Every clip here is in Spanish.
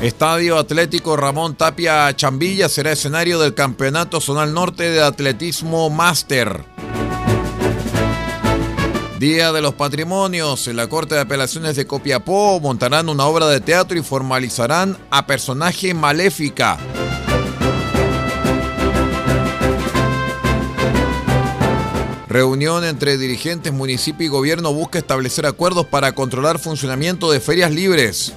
Estadio Atlético Ramón Tapia Chambilla será escenario del Campeonato Zonal Norte de Atletismo Máster. Día de los Patrimonios. En la Corte de Apelaciones de Copiapó montarán una obra de teatro y formalizarán a personaje maléfica. Reunión entre dirigentes, municipio y gobierno busca establecer acuerdos para controlar funcionamiento de ferias libres.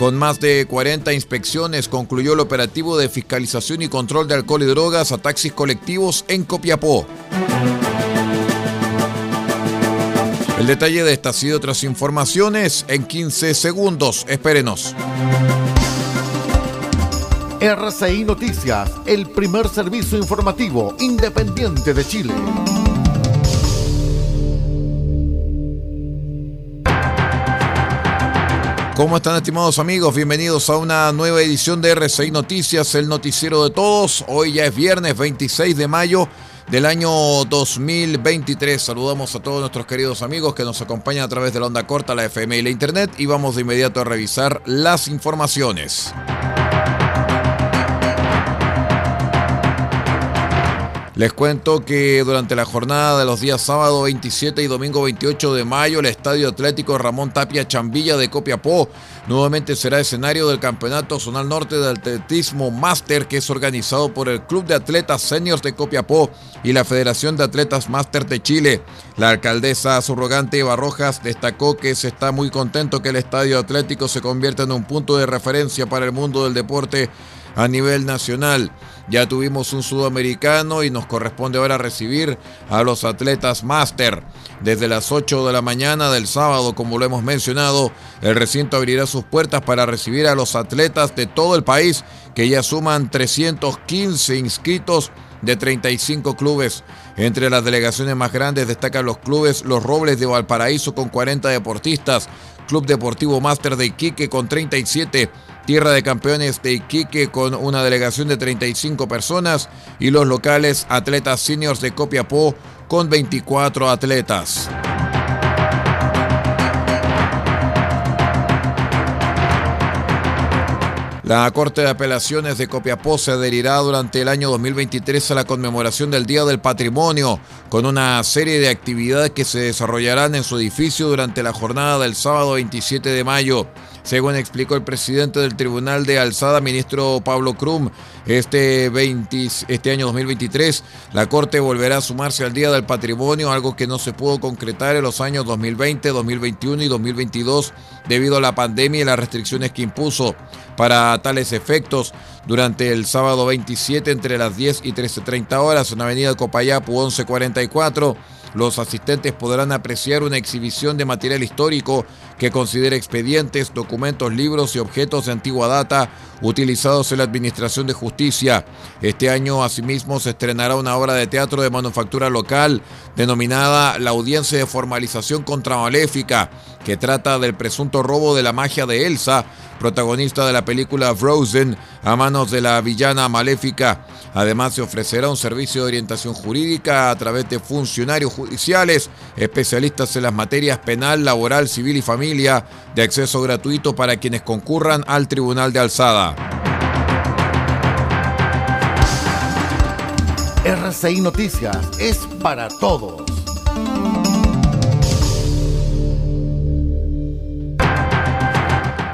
Con más de 40 inspecciones concluyó el operativo de fiscalización y control de alcohol y drogas a taxis colectivos en Copiapó. El detalle de estas y otras informaciones en 15 segundos. Espérenos. RCI Noticias, el primer servicio informativo independiente de Chile. ¿Cómo están estimados amigos? Bienvenidos a una nueva edición de RCI Noticias, el noticiero de todos. Hoy ya es viernes 26 de mayo del año 2023. Saludamos a todos nuestros queridos amigos que nos acompañan a través de la onda corta, la FM y la Internet y vamos de inmediato a revisar las informaciones. Les cuento que durante la jornada de los días sábado 27 y domingo 28 de mayo, el Estadio Atlético Ramón Tapia Chambilla de Copiapó nuevamente será escenario del Campeonato Zonal Norte de Atletismo Máster que es organizado por el Club de Atletas Seniors de Copiapó y la Federación de Atletas Máster de Chile. La alcaldesa subrogante Eva Rojas destacó que se está muy contento que el Estadio Atlético se convierta en un punto de referencia para el mundo del deporte a nivel nacional. Ya tuvimos un sudamericano y nos corresponde ahora recibir a los atletas máster. Desde las 8 de la mañana del sábado, como lo hemos mencionado, el recinto abrirá sus puertas para recibir a los atletas de todo el país, que ya suman 315 inscritos de 35 clubes. Entre las delegaciones más grandes destacan los clubes Los Robles de Valparaíso con 40 deportistas, Club Deportivo Máster de Iquique con 37, Tierra de Campeones de Iquique con una delegación de 35 personas y los locales Atletas Seniors de Copiapó con 24 atletas. La Corte de Apelaciones de Copiapó se adherirá durante el año 2023 a la conmemoración del Día del Patrimonio, con una serie de actividades que se desarrollarán en su edificio durante la jornada del sábado 27 de mayo. Según explicó el presidente del Tribunal de Alzada, ministro Pablo Krum, este, este año 2023 la Corte volverá a sumarse al Día del Patrimonio, algo que no se pudo concretar en los años 2020, 2021 y 2022 debido a la pandemia y las restricciones que impuso. Para tales efectos, durante el sábado 27 entre las 10 y 13.30 horas en Avenida Copayapu 1144, los asistentes podrán apreciar una exhibición de material histórico que considera expedientes, documentos, libros y objetos de antigua data utilizados en la Administración de Justicia. Este año, asimismo, se estrenará una obra de teatro de manufactura local denominada La Audiencia de Formalización contra Maléfica, que trata del presunto robo de la magia de Elsa, protagonista de la película Frozen, a manos de la villana maléfica. Además, se ofrecerá un servicio de orientación jurídica a través de funcionarios judiciales, especialistas en las materias penal, laboral, civil y familia de acceso gratuito para quienes concurran al Tribunal de Alzada. RCI Noticias es para todos.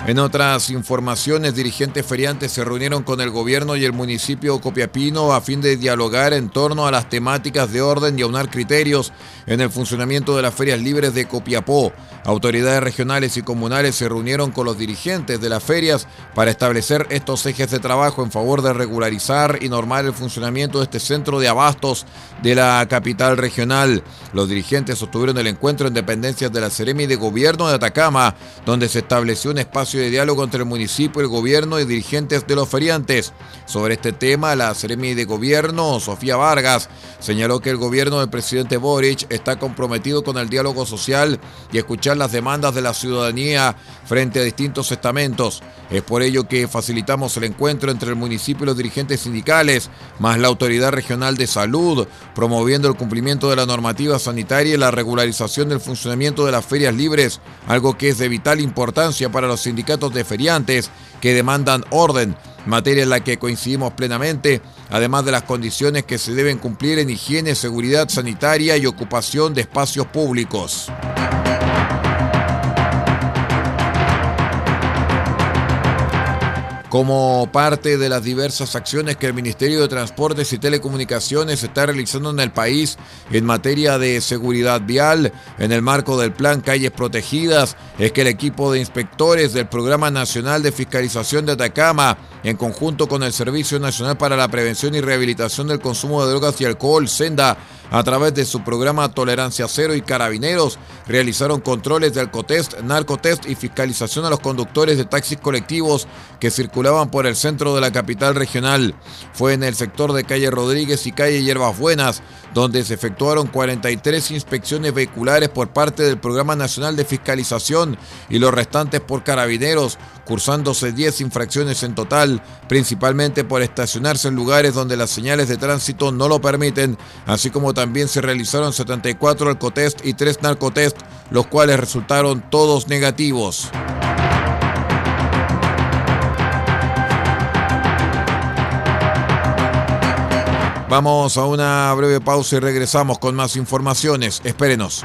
En otras informaciones, dirigentes feriantes se reunieron con el gobierno y el municipio Copiapino a fin de dialogar en torno a las temáticas de orden y aunar criterios en el funcionamiento de las ferias libres de Copiapó. Autoridades regionales y comunales se reunieron con los dirigentes de las ferias para establecer estos ejes de trabajo en favor de regularizar y normar el funcionamiento de este centro de abastos de la capital regional. Los dirigentes sostuvieron el encuentro en dependencias de la Seremi de Gobierno de Atacama, donde se estableció un espacio de diálogo entre el municipio, el gobierno y dirigentes de los feriantes. Sobre este tema, la Seremi de Gobierno, Sofía Vargas, señaló que el gobierno del presidente Boric está comprometido con el diálogo social y escuchar las demandas de la ciudadanía frente a distintos estamentos. Es por ello que facilitamos el encuentro entre el municipio y los dirigentes sindicales, más la autoridad regional de salud, promoviendo el cumplimiento de la normativa sanitaria y la regularización del funcionamiento de las ferias libres, algo que es de vital importancia para los sindicatos de feriantes que demandan orden, materia en la que coincidimos plenamente, además de las condiciones que se deben cumplir en higiene, seguridad sanitaria y ocupación de espacios públicos. Como parte de las diversas acciones que el Ministerio de Transportes y Telecomunicaciones está realizando en el país en materia de seguridad vial, en el marco del Plan Calles Protegidas, es que el equipo de inspectores del Programa Nacional de Fiscalización de Atacama, en conjunto con el Servicio Nacional para la Prevención y Rehabilitación del Consumo de Drogas y Alcohol, SENDA, a través de su programa Tolerancia Cero y Carabineros, realizaron controles de alcotest, narcotest y fiscalización a los conductores de taxis colectivos que circulaban por el centro de la capital regional. Fue en el sector de calle Rodríguez y calle Hierbas Buenas, donde se efectuaron 43 inspecciones vehiculares por parte del Programa Nacional de Fiscalización y los restantes por carabineros, cursándose 10 infracciones en total, principalmente por estacionarse en lugares donde las señales de tránsito no lo permiten, así como también se realizaron 74 alcotest y 3 narcotest, los cuales resultaron todos negativos. Vamos a una breve pausa y regresamos con más informaciones. Espérenos.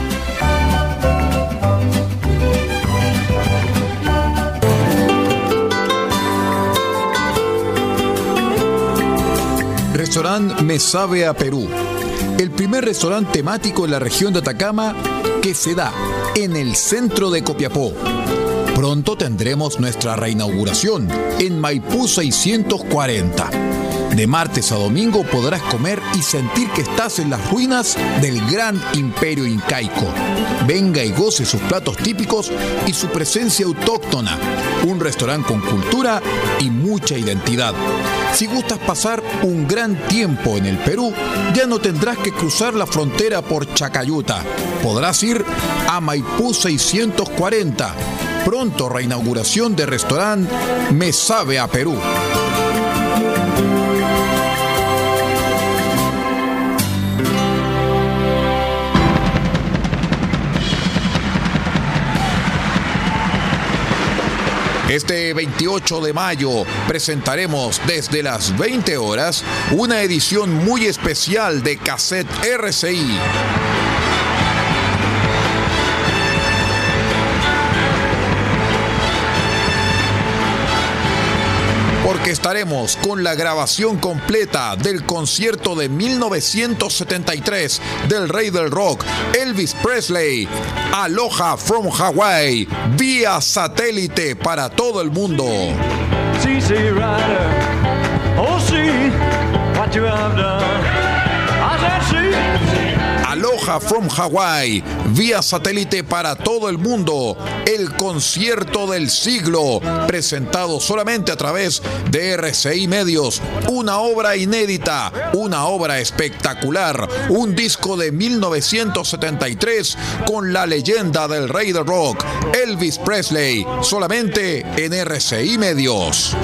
Me Sabe a Perú. El primer restaurante temático en la región de Atacama que se da en el centro de Copiapó. Pronto tendremos nuestra reinauguración en Maipú 640. De martes a domingo podrás comer y sentir que estás en las ruinas del gran imperio incaico. Venga y goce sus platos típicos y su presencia autóctona. Un restaurante con cultura y mucha identidad. Si gustas pasar un gran tiempo en el Perú, ya no tendrás que cruzar la frontera por Chacayuta. Podrás ir a Maipú 640. Pronto reinauguración de restaurante Me Sabe a Perú. Este 28 de mayo presentaremos desde las 20 horas una edición muy especial de Cassette RCI. Porque estaremos con la grabación completa del concierto de 1973 del rey del rock, Elvis Presley, Aloha from Hawaii, vía satélite para todo el mundo. From Hawaii, vía satélite para todo el mundo, el concierto del siglo, presentado solamente a través de RCI Medios, una obra inédita, una obra espectacular, un disco de 1973 con la leyenda del rey de rock, Elvis Presley, solamente en RCI Medios.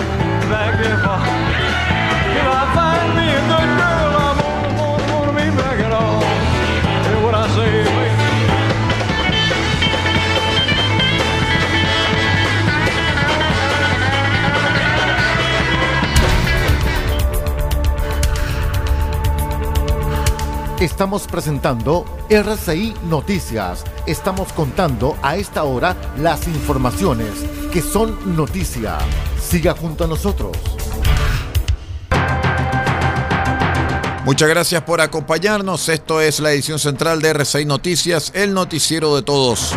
Estamos presentando RCI Noticias. Estamos contando a esta hora las informaciones que son noticia. Siga junto a nosotros. Muchas gracias por acompañarnos. Esto es la edición central de RCI Noticias, el noticiero de todos.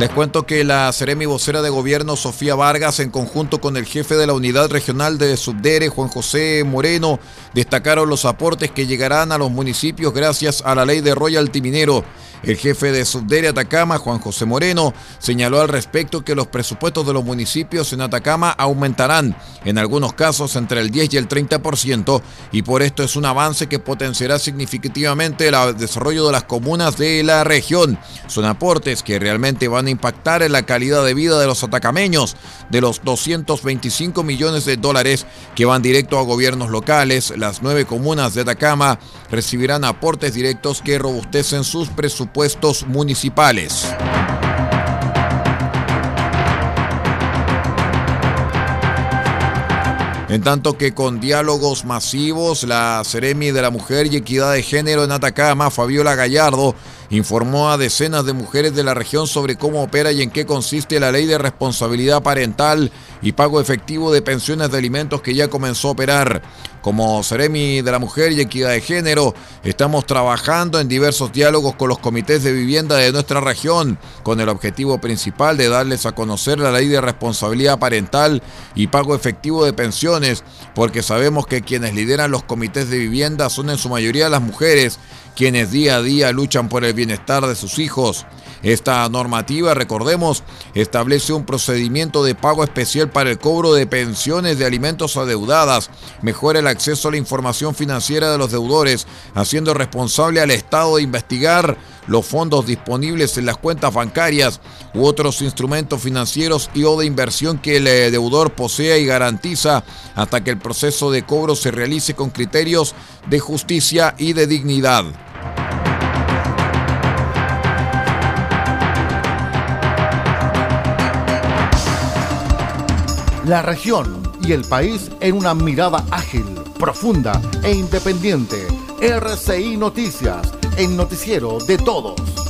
Les cuento que la Seremi vocera de gobierno Sofía Vargas, en conjunto con el jefe de la unidad regional de Subdere, Juan José Moreno, destacaron los aportes que llegarán a los municipios gracias a la ley de royalty minero el jefe de Subdere Atacama, Juan José Moreno, señaló al respecto que los presupuestos de los municipios en Atacama aumentarán, en algunos casos entre el 10 y el 30%, y por esto es un avance que potenciará significativamente el desarrollo de las comunas de la región. Son aportes que realmente van a impactar en la calidad de vida de los atacameños, de los 225 millones de dólares que van directo a gobiernos locales. Las nueve comunas de Atacama recibirán aportes directos que robustecen sus presupuestos puestos municipales. En tanto que con diálogos masivos, la Ceremi de la Mujer y Equidad de Género en Atacama, Fabiola Gallardo, informó a decenas de mujeres de la región sobre cómo opera y en qué consiste la ley de responsabilidad parental y pago efectivo de pensiones de alimentos que ya comenzó a operar. Como Ceremi de la Mujer y Equidad de Género, estamos trabajando en diversos diálogos con los comités de vivienda de nuestra región, con el objetivo principal de darles a conocer la ley de responsabilidad parental y pago efectivo de pensiones, porque sabemos que quienes lideran los comités de vivienda son en su mayoría las mujeres, quienes día a día luchan por el bienestar de sus hijos. Esta normativa, recordemos, establece un procedimiento de pago especial para el cobro de pensiones de alimentos adeudadas, mejora el acceso a la información financiera de los deudores, haciendo responsable al Estado de investigar los fondos disponibles en las cuentas bancarias u otros instrumentos financieros y o de inversión que el eh, deudor posea y garantiza hasta que el proceso de cobro se realice con criterios de justicia y de dignidad. La región y el país en una mirada ágil, profunda e independiente. RCI Noticias, el noticiero de todos.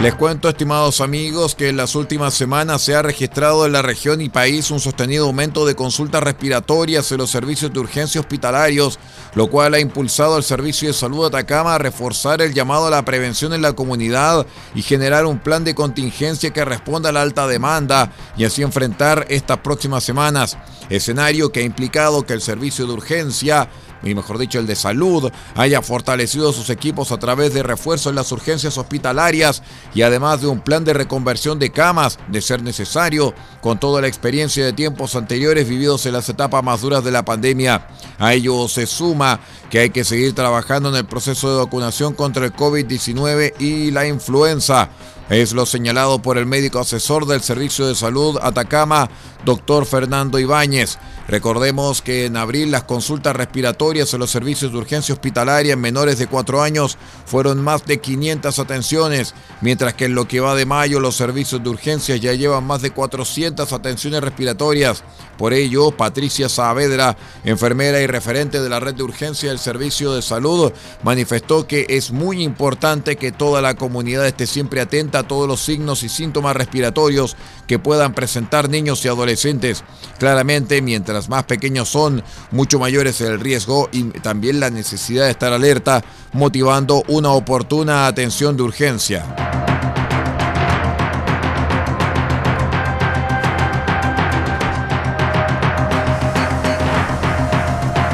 Les cuento, estimados amigos, que en las últimas semanas se ha registrado en la región y país un sostenido aumento de consultas respiratorias en los servicios de urgencia hospitalarios, lo cual ha impulsado al Servicio de Salud Atacama a reforzar el llamado a la prevención en la comunidad y generar un plan de contingencia que responda a la alta demanda y así enfrentar estas próximas semanas. Escenario que ha implicado que el servicio de urgencia y mejor dicho el de salud, haya fortalecido sus equipos a través de refuerzo en las urgencias hospitalarias y además de un plan de reconversión de camas, de ser necesario, con toda la experiencia de tiempos anteriores vividos en las etapas más duras de la pandemia. A ello se suma que hay que seguir trabajando en el proceso de vacunación contra el COVID-19 y la influenza Es lo señalado por el médico asesor del Servicio de Salud Atacama, doctor Fernando Ibáñez. Recordemos que en abril las consultas respiratorias en los servicios de urgencia hospitalaria en menores de 4 años fueron más de 500 atenciones, mientras que en lo que va de mayo los servicios de urgencia ya llevan más de 400 atenciones respiratorias. Por ello, Patricia Saavedra, enfermera y referente de la red de urgencia del Servicio de Salud, manifestó que es muy importante que toda la comunidad esté siempre atenta todos los signos y síntomas respiratorios que puedan presentar niños y adolescentes. Claramente, mientras más pequeños son, mucho mayor es el riesgo y también la necesidad de estar alerta, motivando una oportuna atención de urgencia.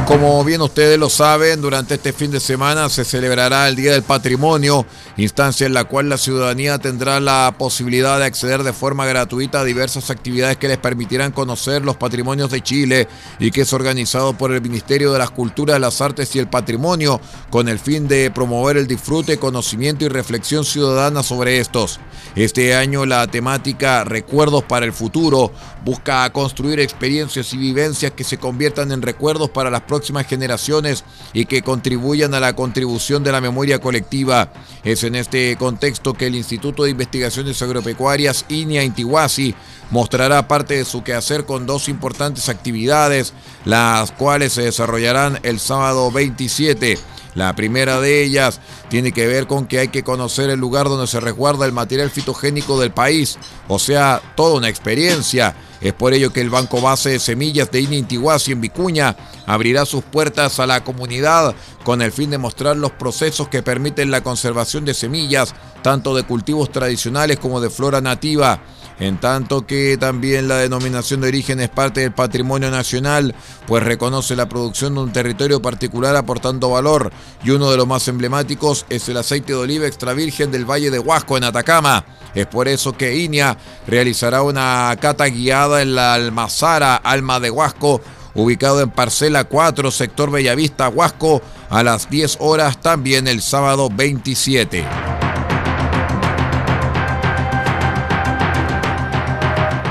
Como bien ustedes lo saben, durante este fin de semana se celebrará el Día del Patrimonio, instancia en la cual la ciudadanía tendrá la posibilidad de acceder de forma gratuita a diversas actividades que les permitirán conocer los patrimonios de Chile y que es organizado por el Ministerio de las Culturas, las Artes y el Patrimonio con el fin de promover el disfrute, conocimiento y reflexión ciudadana sobre estos. Este año la temática Recuerdos para el Futuro busca construir experiencias y vivencias que se conviertan en recuerdos para las próximas generaciones y que contribuyan a la contribución de la memoria colectiva. Es en este contexto que el Instituto de Investigaciones Agropecuarias INIA Intihuasi mostrará parte de su quehacer con dos importantes actividades, las cuales se desarrollarán el sábado 27. La primera de ellas tiene que ver con que hay que conocer el lugar donde se resguarda el material fitogénico del país, o sea, toda una experiencia. Es por ello que el Banco Base de Semillas de Inintiguasi en Vicuña abrirá sus puertas a la comunidad con el fin de mostrar los procesos que permiten la conservación de semillas, tanto de cultivos tradicionales como de flora nativa en tanto que también la denominación de origen es parte del patrimonio nacional, pues reconoce la producción de un territorio particular aportando valor, y uno de los más emblemáticos es el aceite de oliva extra virgen del Valle de Huasco en Atacama. Es por eso que INIA realizará una cata guiada en la Almazara Alma de Huasco, ubicado en Parcela 4, sector Bellavista, Huasco, a las 10 horas también el sábado 27.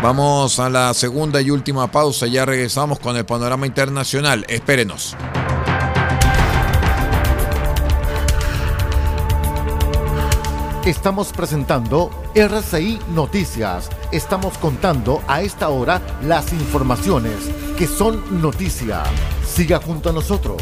Vamos a la segunda y última pausa. Ya regresamos con el panorama internacional. Espérenos. Estamos presentando RCI Noticias. Estamos contando a esta hora las informaciones que son noticia. Siga junto a nosotros.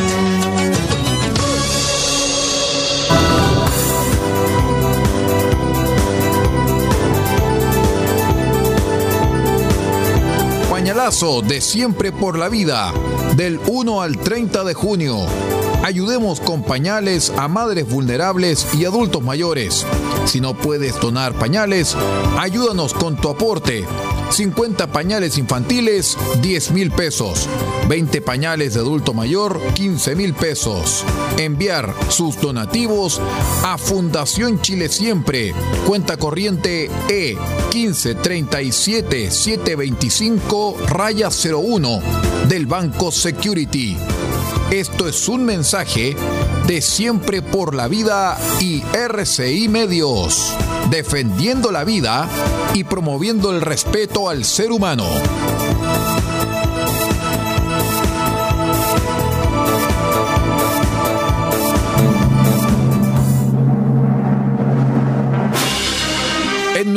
De Siempre por la Vida, del 1 al 30 de junio. Ayudemos con pañales a madres vulnerables y adultos mayores. Si no puedes donar pañales, ayúdanos con tu aporte. 50 pañales infantiles, 10 mil pesos. 20 pañales de adulto mayor, 15 mil pesos. Enviar sus donativos a Fundación Chile Siempre. Cuenta corriente E 1537 725 raya 01 del Banco Security. Esto es un mensaje de Siempre por la Vida y RCI Medios, defendiendo la vida y promoviendo el respeto al ser humano.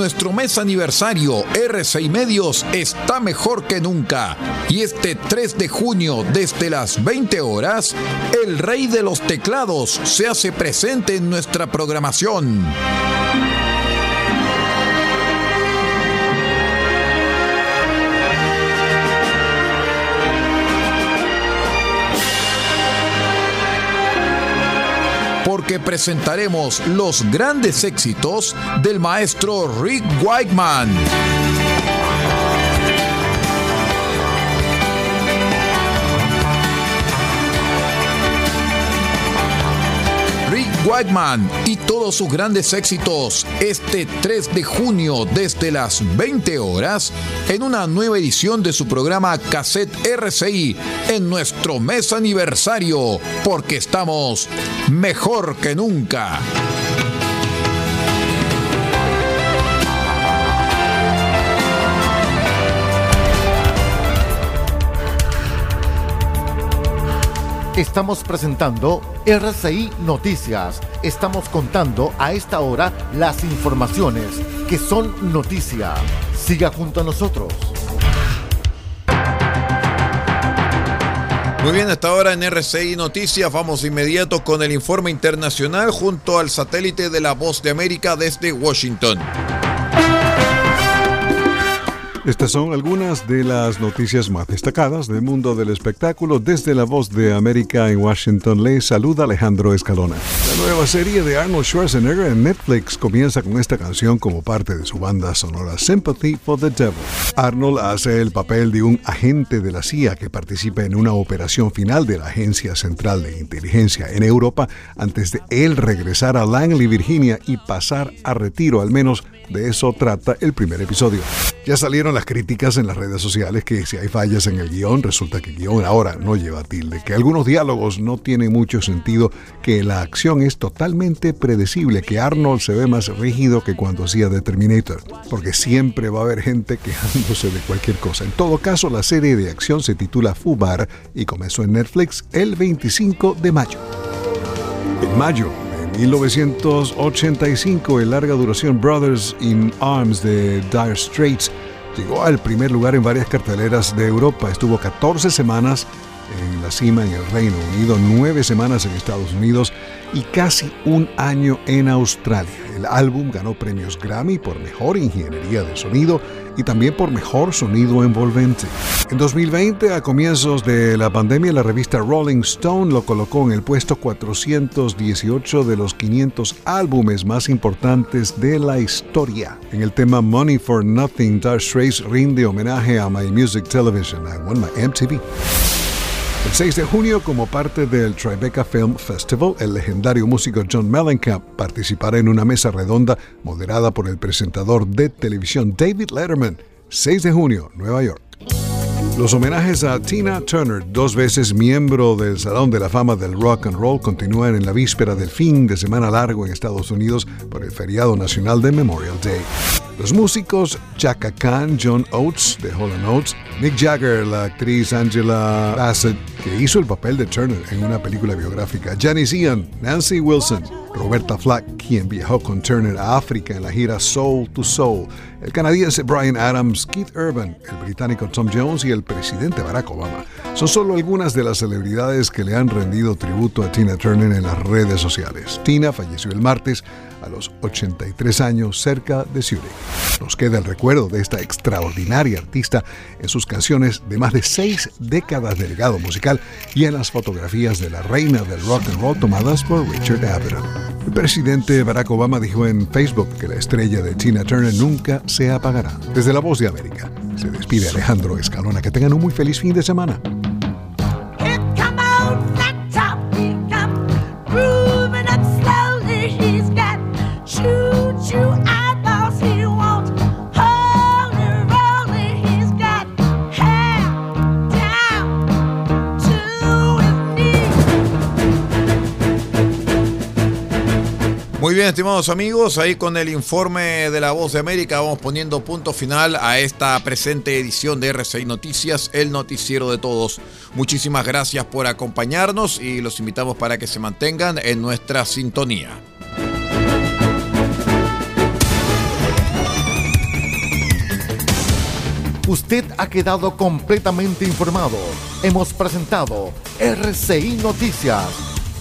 nuestro mes aniversario, R6 Medios está mejor que nunca. Y este 3 de junio, desde las 20 horas, el rey de los teclados se hace presente en nuestra programación. Porque presentaremos los grandes éxitos del maestro Rick Wakeman. Whiteman y todos sus grandes éxitos este 3 de junio desde las 20 horas en una nueva edición de su programa Cassette RCI en nuestro mes aniversario porque estamos mejor que nunca. Estamos presentando RCI Noticias. Estamos contando a esta hora las informaciones que son noticia. Siga junto a nosotros. Muy bien, hasta ahora en RCI Noticias vamos inmediato con el informe internacional junto al satélite de la Voz de América desde Washington. Estas son algunas de las noticias más destacadas del mundo del espectáculo. Desde la voz de América en Washington le saluda Alejandro Escalona. La nueva serie de Arnold Schwarzenegger en Netflix comienza con esta canción como parte de su banda sonora Sympathy for the Devil. Arnold hace el papel de un agente de la CIA que participa en una operación final de la Agencia Central de Inteligencia en Europa antes de él regresar a Langley, Virginia y pasar a retiro, al menos de eso trata el primer episodio. Ya salieron las críticas en las redes sociales que si hay fallas en el guion, resulta que el guion ahora no lleva tilde, que algunos diálogos no tienen mucho sentido, que la acción es totalmente predecible, que Arnold se ve más rígido que cuando hacía The Terminator, porque siempre va a haber gente quejándose de cualquier cosa. En todo caso, la serie de acción se titula Fubar y comenzó en Netflix el 25 de mayo. En mayo, 1985, el larga duración Brothers in Arms de Dire Straits llegó al primer lugar en varias carteleras de Europa. Estuvo 14 semanas en la cima en el Reino Unido, 9 semanas en Estados Unidos y casi un año en Australia. El álbum ganó premios Grammy por mejor ingeniería de sonido y también por mejor sonido envolvente. En 2020, a comienzos de la pandemia, la revista Rolling Stone lo colocó en el puesto 418 de los 500 álbumes más importantes de la historia. En el tema Money for Nothing, Dark Straits rinde homenaje a My Music Television I won my MTV. El 6 de junio, como parte del Tribeca Film Festival, el legendario músico John Mellencamp participará en una mesa redonda moderada por el presentador de televisión David Letterman. 6 de junio, Nueva York. Los homenajes a Tina Turner, dos veces miembro del Salón de la Fama del Rock and Roll, continúan en la víspera del fin de semana largo en Estados Unidos por el feriado nacional de Memorial Day. Los músicos Chaka Khan, John Oates de Hall Oates, Mick Jagger, la actriz Angela Bassett, que hizo el papel de Turner en una película biográfica, Janice Ian, Nancy Wilson, Roberta Flack, quien viajó con Turner a África en la gira Soul to Soul, el canadiense Brian Adams, Keith Urban, el británico Tom Jones y el presidente Barack Obama. Son solo algunas de las celebridades que le han rendido tributo a Tina Turner en las redes sociales. Tina falleció el martes a los 83 años cerca de Zurich. Nos queda el recuerdo de esta extraordinaria artista en sus canciones de más de seis décadas de legado musical y en las fotografías de la reina del rock and roll tomadas por Richard Avedon. El presidente Barack Obama dijo en Facebook que la estrella de Tina Turner nunca se apagará. Desde La Voz de América, se despide Alejandro Escalona. Que tengan un muy feliz fin de semana. Estimados amigos, ahí con el informe de la Voz de América vamos poniendo punto final a esta presente edición de RCI Noticias, el noticiero de todos. Muchísimas gracias por acompañarnos y los invitamos para que se mantengan en nuestra sintonía. Usted ha quedado completamente informado. Hemos presentado RCI Noticias